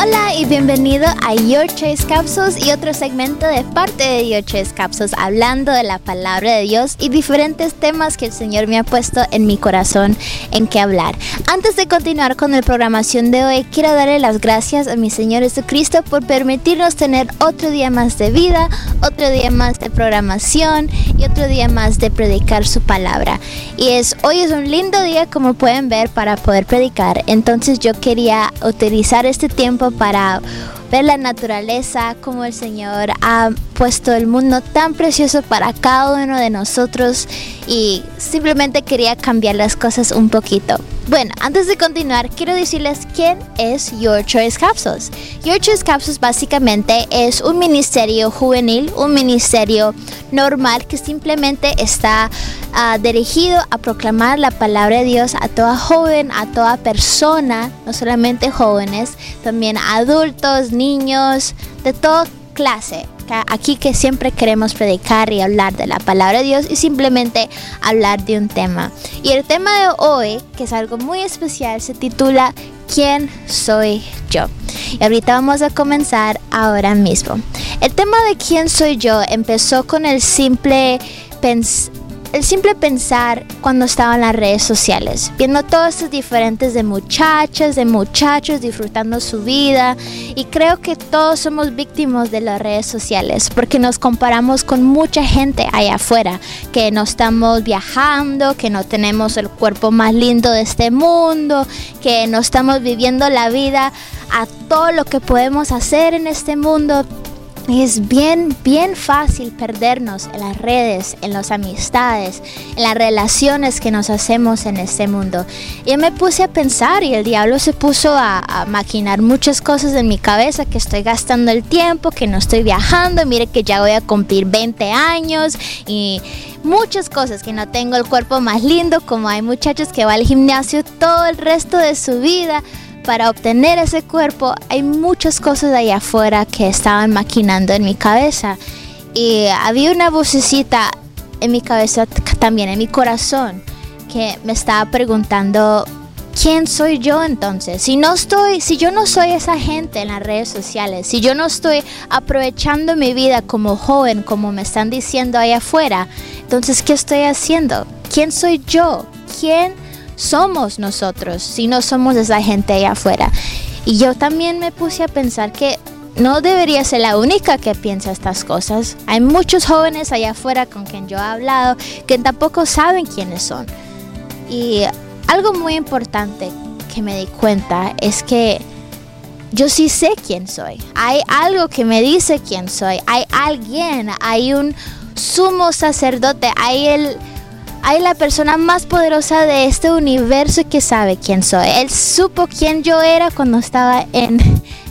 Hola y bienvenido a Your Choice Capsules y otro segmento de parte de Your Choice Capsules hablando de la palabra de Dios y diferentes temas que el Señor me ha puesto en mi corazón en que hablar. Antes de continuar con la programación de hoy, quiero darle las gracias a mi Señor Jesucristo por permitirnos tener otro día más de vida, otro día más de programación y otro día más de predicar su palabra. Y es hoy es un lindo día como pueden ver para poder predicar. Entonces yo quería utilizar este tiempo para ver la naturaleza, como el Señor ha puesto el mundo tan precioso para cada uno de nosotros y simplemente quería cambiar las cosas un poquito. Bueno, antes de continuar, quiero decirles quién es Your Choice Capsules. Your Choice Capsules básicamente es un ministerio juvenil, un ministerio normal que simplemente está uh, dirigido a proclamar la palabra de Dios a toda joven, a toda persona, no solamente jóvenes, también adultos, niños, de toda clase. Aquí que siempre queremos predicar y hablar de la palabra de Dios y simplemente hablar de un tema. Y el tema de hoy, que es algo muy especial, se titula ¿Quién soy yo? Y ahorita vamos a comenzar ahora mismo. El tema de quién soy yo empezó con el simple pensar el simple pensar cuando estaba en las redes sociales, viendo todos estos diferentes de muchachas, de muchachos disfrutando su vida y creo que todos somos víctimas de las redes sociales porque nos comparamos con mucha gente allá afuera, que no estamos viajando, que no tenemos el cuerpo más lindo de este mundo, que no estamos viviendo la vida a todo lo que podemos hacer en este mundo, es bien, bien fácil perdernos en las redes, en las amistades, en las relaciones que nos hacemos en este mundo. Y me puse a pensar y el diablo se puso a, maquinar muchas cosas en mi cabeza, que estoy gastando el tiempo, que no estoy viajando, mire que ya voy a cumplir 20 años y muchas cosas, que no tengo el cuerpo más lindo, como hay muchachos que van al gimnasio todo el resto de su vida para obtener ese cuerpo hay muchas cosas allá afuera que estaban maquinando en mi cabeza. Y había una vocecita en mi cabeza, también en mi corazón, que me estaba preguntando, ¿quién soy yo entonces? Si no estoy, si yo no soy esa gente en las redes sociales, si yo no estoy aprovechando mi vida como joven, como me están diciendo allá afuera, entonces ¿qué estoy haciendo? ¿Quién soy yo? ¿Quién somos nosotros si no somos esa gente allá afuera? Y yo también me puse a pensar que no debería ser la única que piensa estas cosas. Hay muchos jóvenes allá afuera con quien yo he hablado que tampoco saben quiénes son. Y algo muy importante que me di cuenta es que yo sí sé quién soy. Hay algo que me dice quién soy. Hay alguien, hay un sumo sacerdote, hay el hay la persona más poderosa de este universo que sabe quién soy. Él supo quién yo era cuando estaba en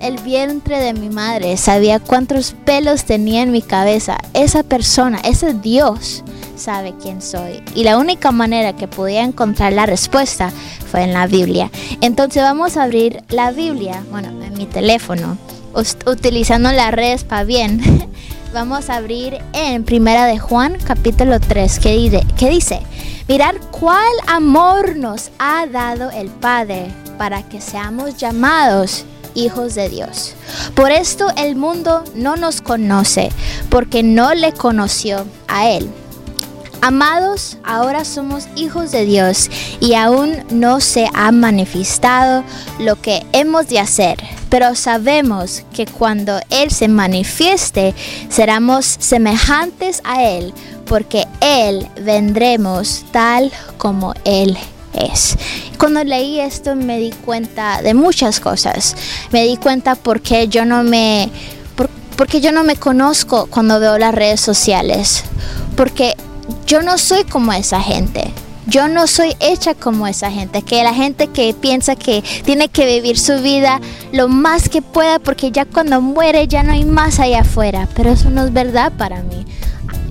el vientre de mi madre. Sabía cuántos pelos tenía en mi cabeza. Esa persona, ese Dios sabe quién soy. Y la única manera que podía encontrar la respuesta fue en la Biblia. Entonces vamos a abrir la Biblia, bueno, en mi teléfono, utilizando las redes para bien. Vamos a abrir en Primera de Juan, capítulo 3, que dice, que dice, mirar cuál amor nos ha dado el Padre para que seamos llamados hijos de Dios. Por esto el mundo no nos conoce, porque no le conoció a Él. Amados, ahora somos hijos de Dios y aún no se ha manifestado lo que hemos de hacer, pero sabemos que cuando Él se manifieste, seremos semejantes a Él, porque Él vendremos tal como Él es. Cuando leí esto me di cuenta de muchas cosas. Me di cuenta porque yo no me porque yo no me conozco cuando veo las redes sociales. Porque yo no soy como esa gente. Yo no soy hecha como esa gente, que la gente que piensa que tiene que vivir su vida lo más que pueda porque ya cuando muere ya no hay más allá afuera. Pero eso no es verdad para mí.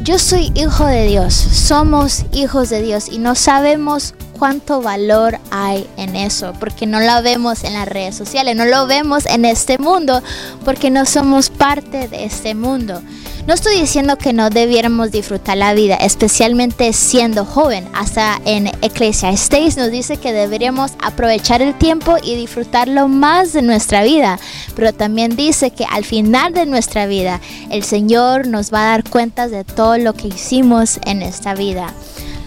Yo soy hijo de Dios, somos hijos de Dios y no sabemos cuánto valor hay en eso, porque no lo vemos en las redes sociales, no lo vemos en este mundo, porque no somos parte de este mundo. No estoy diciendo que no debiéramos disfrutar la vida, especialmente siendo joven. Hasta en Ecclesiastes nos dice que deberíamos aprovechar el tiempo y disfrutarlo más de nuestra vida. Pero también dice que al final de nuestra vida, el Señor nos va a dar cuentas de todo lo que hicimos en esta vida.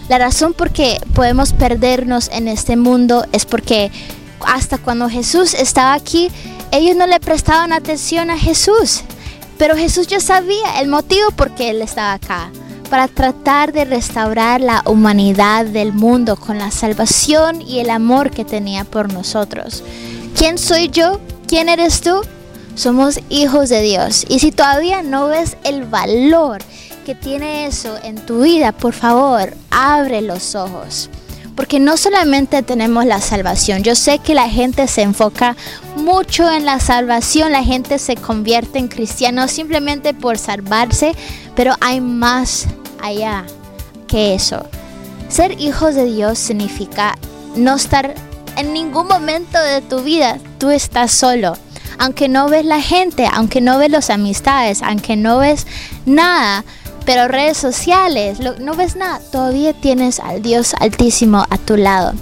La razón por qué podemos perdernos en este mundo es porque hasta cuando Jesús estaba aquí, ellos no le prestaban atención a Jesús. Pero Jesús ya sabía el motivo por qué Él estaba acá, para tratar de restaurar la humanidad del mundo con la salvación y el amor que tenía por nosotros. ¿Quién soy yo? ¿Quién eres tú? Somos hijos de Dios. Y si todavía no ves el valor que tiene eso en tu vida, por favor, abre los ojos porque no solamente tenemos la salvación, yo sé que la gente se enfoca mucho en la salvación, la gente se convierte en cristiano simplemente por salvarse, pero hay más allá que eso. Ser hijos de Dios significa no estar en ningún momento de tu vida, tú estás solo. Aunque no ves la gente, aunque no ves las amistades, aunque no ves nada, pero redes sociales, no ves nada, todavía tienes al Dios altísimo a tu lado.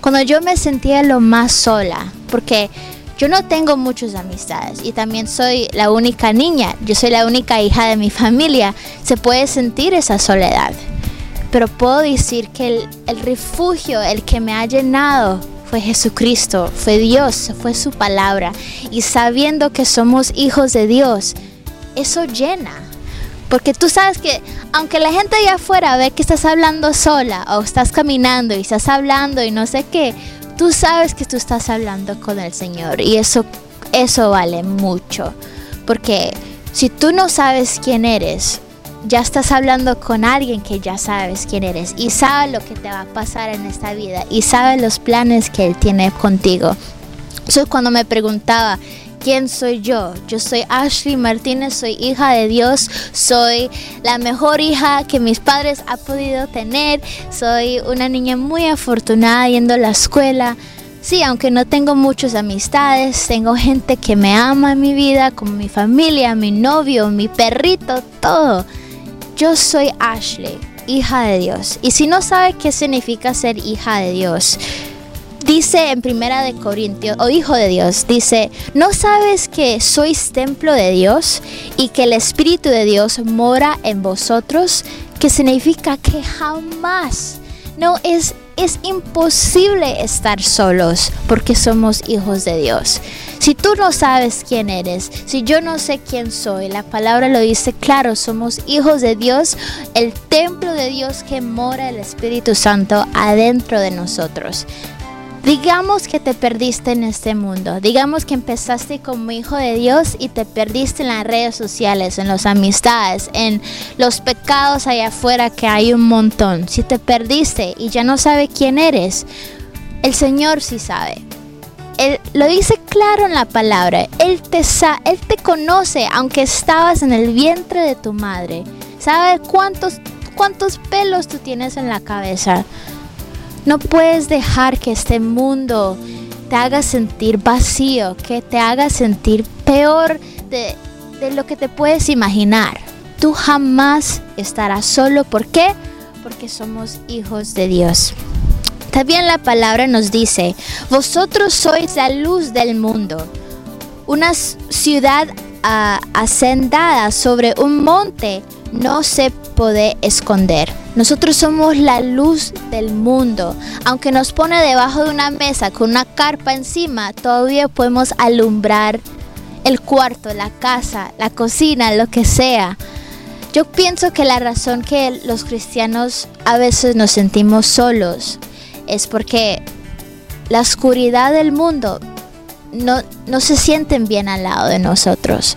Cuando yo me sentía lo más sola, porque yo no tengo muchas amistades y también soy la única niña, yo soy la única hija de mi familia, se puede sentir esa soledad. Pero puedo decir que el, refugio, el que me ha llenado, fue Jesucristo, fue Dios, fue su palabra. Y sabiendo que somos hijos de Dios, eso llena. Porque tú sabes que aunque la gente allá afuera ve que estás hablando sola o estás caminando y estás hablando y no sé qué, tú sabes que tú estás hablando con el Señor y eso, eso vale mucho. Porque si tú no sabes quién eres, ya estás hablando con alguien que ya sabes quién eres y sabe lo que te va a pasar en esta vida y sabe los planes que Él tiene contigo. Eso es cuando me preguntaba, ¿Quién soy yo? Yo soy Ashley Martínez, soy hija de Dios, soy la mejor hija que mis padres han podido tener, soy una niña muy afortunada yendo a la escuela. Sí, aunque no tengo muchas amistades, tengo gente que me ama en mi vida, como mi familia, mi novio, mi perrito, todo. Yo soy Ashley, hija de Dios. Y si no sabe qué significa ser hija de Dios, dice en Primera de Corintios, o Hijo de Dios, dice, ¿no sabes que sois templo de Dios y que el Espíritu de Dios mora en vosotros? Que significa que jamás, no es, es imposible estar solos porque somos hijos de Dios. Si tú no sabes quién eres, si yo no sé quién soy, la palabra lo dice claro, somos hijos de Dios, el templo de Dios que mora el Espíritu Santo adentro de nosotros. Digamos que te perdiste en este mundo. Digamos que empezaste como hijo de Dios y te perdiste en las redes sociales, en las amistades, en los pecados allá afuera que hay un montón. Si te perdiste y ya no sabe quién eres, el Señor sí sabe. Él lo dice claro en la palabra. Él te, él te conoce aunque estabas en el vientre de tu madre. Sabe cuántos, cuántos pelos tú tienes en la cabeza. No puedes dejar que este mundo te haga sentir vacío, que te haga sentir peor de, lo que te puedes imaginar. Tú jamás estarás solo. ¿Por qué? Porque somos hijos de Dios. También la palabra nos dice, vosotros sois la luz del mundo. Una ciudad uh, sobre un monte no se puede esconder. Nosotros somos la luz del mundo. Aunque nos pone debajo de una mesa con una carpa encima, todavía podemos alumbrar el cuarto, la casa, la cocina, lo que sea. Yo pienso que la razón que los cristianos a veces nos sentimos solos es porque la oscuridad del mundo no, no se sienten bien al lado de nosotros.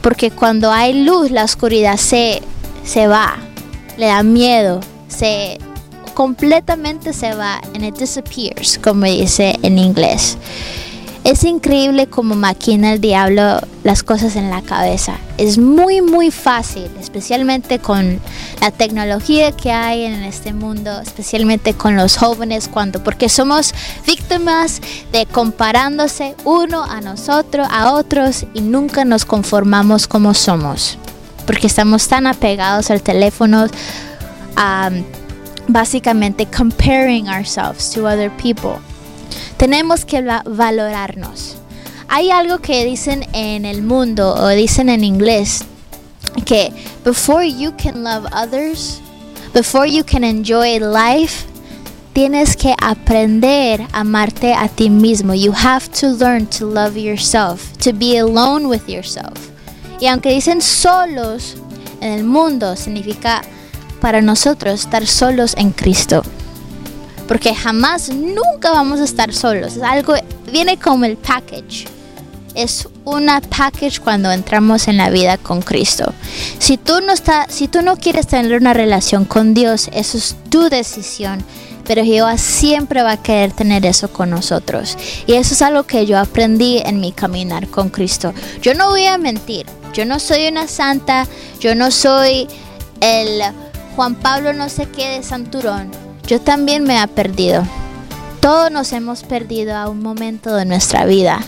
Porque cuando hay luz, la oscuridad se, se va le da miedo, se completamente se va and it disappears, como dice en inglés. Es increíble cómo maquina el diablo las cosas en la cabeza. Es muy muy fácil, especialmente con la tecnología que hay en este mundo, especialmente con los jóvenes cuando porque somos víctimas de comparándose uno a nosotros, a otros y nunca nos conformamos como somos. Porque estamos tan apegados al teléfono básicamente comparing ourselves to other people tenemos que valorarnos. Hay algo que dicen en el mundo o dicen en inglés que before you can love others, before you can enjoy life, tienes que aprender a amarte a ti mismo. You have to learn to love yourself, to be alone with yourself. Y aunque dicen solos en el mundo, significa para nosotros estar solos en Cristo porque jamás, nunca vamos a estar solos. Es algo, viene como el package. Es una package cuando entramos en la vida con Cristo. Si tú no está, si tú no quieres tener una relación con Dios, eso es tu decisión. Pero Jehová siempre va a querer tener eso con nosotros. Y eso es algo que yo aprendí en mi caminar con Cristo. Yo no voy a mentir. Yo no soy una santa. Yo no soy el Juan Pablo no sé qué de Santurón yo también me he perdido. Todos nos hemos perdido a un momento de nuestra vida,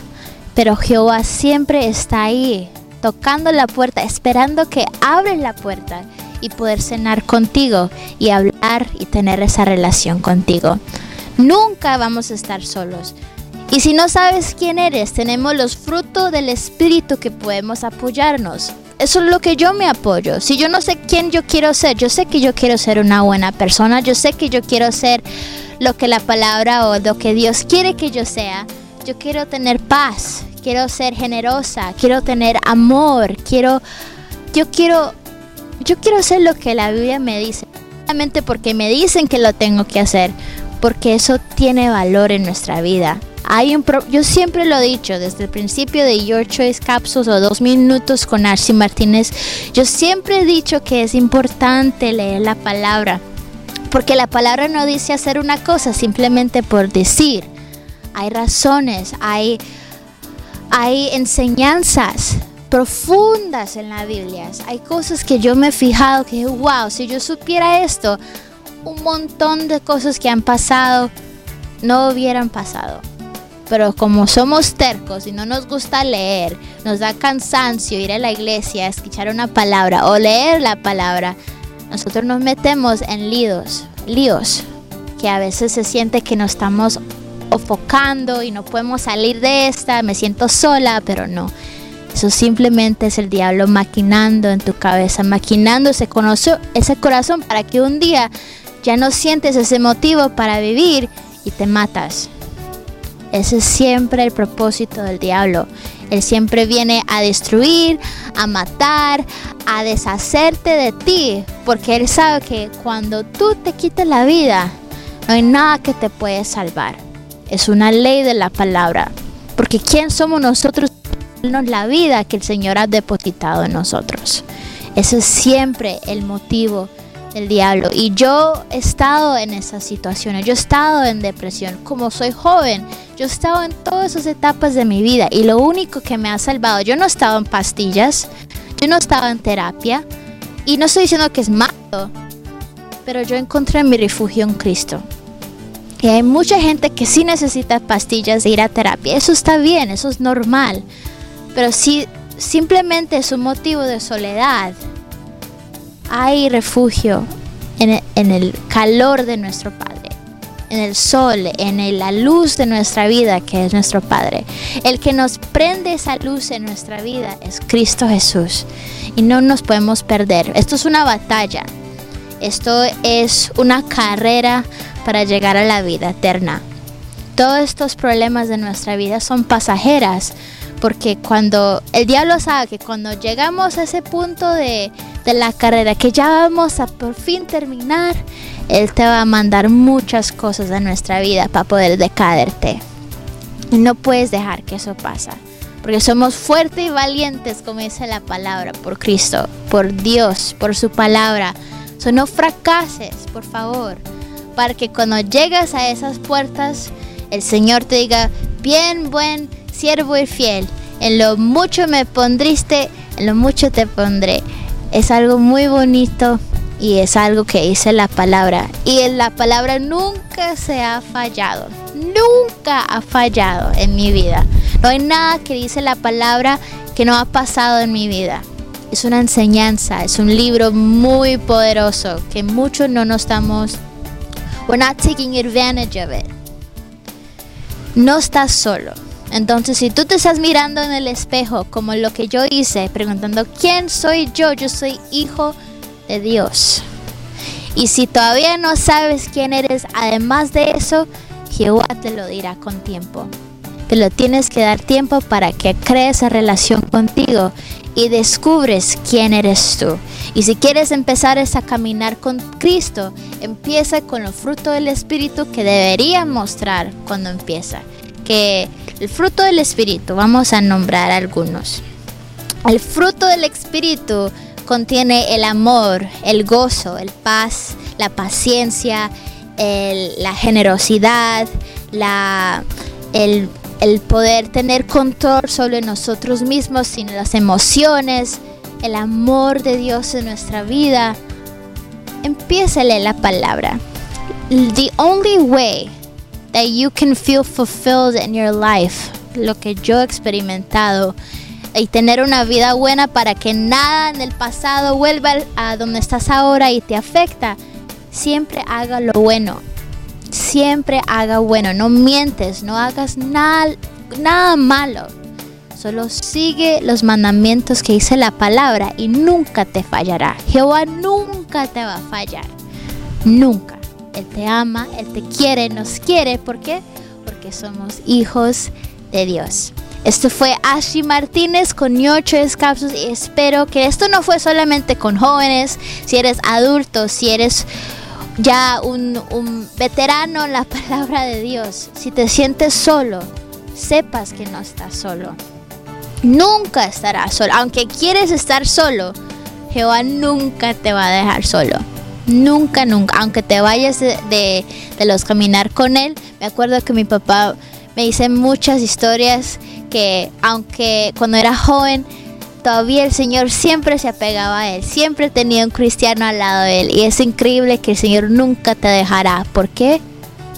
pero Jehová siempre está ahí, tocando la puerta, esperando que abres la puerta y poder cenar contigo y hablar y tener esa relación contigo. Nunca vamos a estar solos. Y si no sabes quién eres, tenemos los frutos del Espíritu que podemos apoyarnos. Eso es lo que yo me apoyo. Si yo no sé quién yo quiero ser, yo sé que yo quiero ser una buena persona, yo sé que yo quiero ser lo que la palabra o lo que Dios quiere que yo sea. Yo quiero tener paz, quiero ser generosa, quiero tener amor, quiero yo quiero yo quiero hacer lo que la Biblia me dice, solamente porque me dicen que lo tengo que hacer, porque eso tiene valor en nuestra vida. Hay un yo siempre lo he dicho desde el principio de Your Choice Capsules o dos minutos con Arcy Martínez. Yo siempre he dicho que es importante leer la palabra. Porque la palabra no dice hacer una cosa simplemente por decir. Hay razones, hay, hay enseñanzas profundas en la Biblia. Hay cosas que yo me he fijado que, wow, si yo supiera esto, un montón de cosas que han pasado no hubieran pasado pero como somos tercos y no nos gusta leer, nos da cansancio ir a la iglesia, escuchar una palabra o leer la palabra, nosotros nos metemos en líos, líos, que a veces se siente que nos estamos enfocando y no podemos salir de esta, me siento sola, pero no. Eso simplemente es el diablo maquinando en tu cabeza, maquinando ese, ese corazón para que un día ya no sientes ese motivo para vivir y te matas. Ese es siempre el propósito del diablo. Él siempre viene a destruir, a matar, a deshacerte de ti, porque Él sabe que cuando tú te quites la vida, no hay nada que te puede salvar. Es una ley de la palabra, porque ¿quién somos nosotros? La vida que el Señor ha depositado en nosotros. Ese es siempre el motivo el diablo. Y yo he estado en esas situaciones, yo he estado en depresión. Como soy joven, yo he estado en todas esas etapas de mi vida y lo único que me ha salvado, yo no estaba en pastillas, yo no estaba en terapia y no estoy diciendo que es malo, pero yo encontré mi refugio en Cristo. Y hay mucha gente que sí necesita pastillas de ir a terapia. Eso está bien, eso es normal. Pero si simplemente es un motivo de soledad, hay refugio en el, calor de nuestro Padre, en el sol, en la luz de nuestra vida que es nuestro Padre. El que nos prende esa luz en nuestra vida es Cristo Jesús y no nos podemos perder. Esto es una batalla, esto es una carrera para llegar a la vida eterna. Todos estos problemas de nuestra vida son pasajeras, porque cuando el diablo sabe que cuando llegamos a ese punto de, la carrera, que ya vamos a por fin terminar, él te va a mandar muchas cosas a nuestra vida para poder decaerte. Y no puedes dejar que eso pase. Porque somos fuertes y valientes, como dice la palabra, por Cristo, por Dios, por su palabra. So, no fracases, por favor. para que cuando llegas a esas puertas, el Señor te diga, bien buen siervo y fiel, en lo mucho me pondriste, en lo mucho te pondré. Es algo muy bonito y es algo que dice la palabra. Y la palabra nunca se ha fallado, nunca ha fallado en mi vida. No hay nada que dice la palabra que no ha pasado en mi vida. Es una enseñanza, es un libro muy poderoso que muchos no nos estamos, we're not taking advantage of it. No estás solo. Entonces, si tú te estás mirando en el espejo como lo que yo hice, preguntando, ¿quién soy yo? Yo soy hijo de Dios. Y si todavía no sabes quién eres, además de eso, Jehová te lo dirá con tiempo. Te lo tienes que dar tiempo para que crees esa relación contigo y descubres quién eres tú. Y si quieres empezar a caminar con Cristo, empieza con los frutos del Espíritu que debería mostrar cuando empieza. Que el fruto del Espíritu, vamos a nombrar algunos. El fruto del Espíritu contiene el amor, el gozo, el paz, la paciencia, la generosidad, la, el, el poder tener control sobre nosotros mismos, sin las emociones, el amor de Dios en nuestra vida. Empieza a la palabra. The only way that you can feel fulfilled in your life, lo que yo he experimentado, y tener una vida buena para que nada en el pasado vuelva a donde estás ahora y te afecta, siempre haga lo bueno siempre haga bueno, no mientes, no hagas nada, nada malo. Solo sigue los mandamientos que dice la palabra y nunca te fallará. Jehová nunca te va a fallar. Nunca. Él te ama, Él te quiere, nos quiere. ¿Por qué? Porque somos hijos de Dios. Esto fue Ashley Martínez con ocho Capsules y espero que esto no fue solamente con jóvenes, si eres adulto, si eres ya un, veterano en la palabra de Dios, si te sientes solo, sepas que no estás solo. Nunca estarás solo. Aunque quieres estar solo, Jehová nunca te va a dejar solo. Nunca, nunca. Aunque te vayas de, de los caminar con Él. Me acuerdo que mi papá me dice muchas historias que aunque cuando era joven todavía el Señor siempre se apegaba a Él, siempre tenía un cristiano al lado de Él. Y es increíble que el Señor nunca te dejará. ¿Por qué?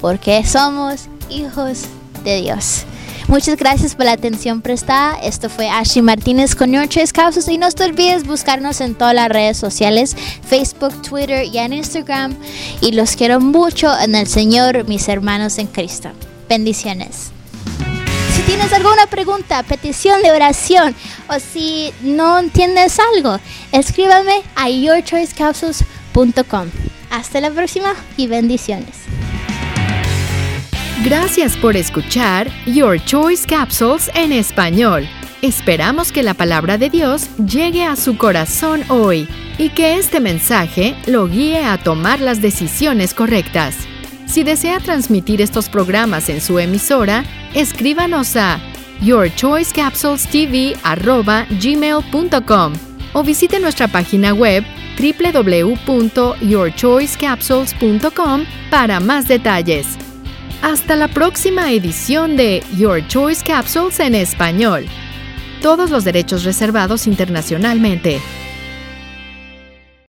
Porque somos hijos de Dios. Muchas gracias por la atención prestada. Esto fue Ashley Martínez con Noches Causas. Y no te olvides buscarnos en todas las redes sociales, Facebook, Twitter y en Instagram. Y los quiero mucho en el Señor, mis hermanos en Cristo. Bendiciones tienes alguna pregunta, petición de oración o si no entiendes algo, escríbame a yourchoicecapsules.com. Hasta la próxima y bendiciones. Gracias por escuchar Your Choice Capsules en español. Esperamos que la palabra de Dios llegue a su corazón hoy y que este mensaje lo guíe a tomar las decisiones correctas. Si desea transmitir estos programas en su emisora, escríbanos a yourchoicecapsulestv@gmail.com o visite nuestra página web www.yourchoicecapsules.com para más detalles. Hasta la próxima edición de Your Choice Capsules en español. Todos los derechos reservados internacionalmente.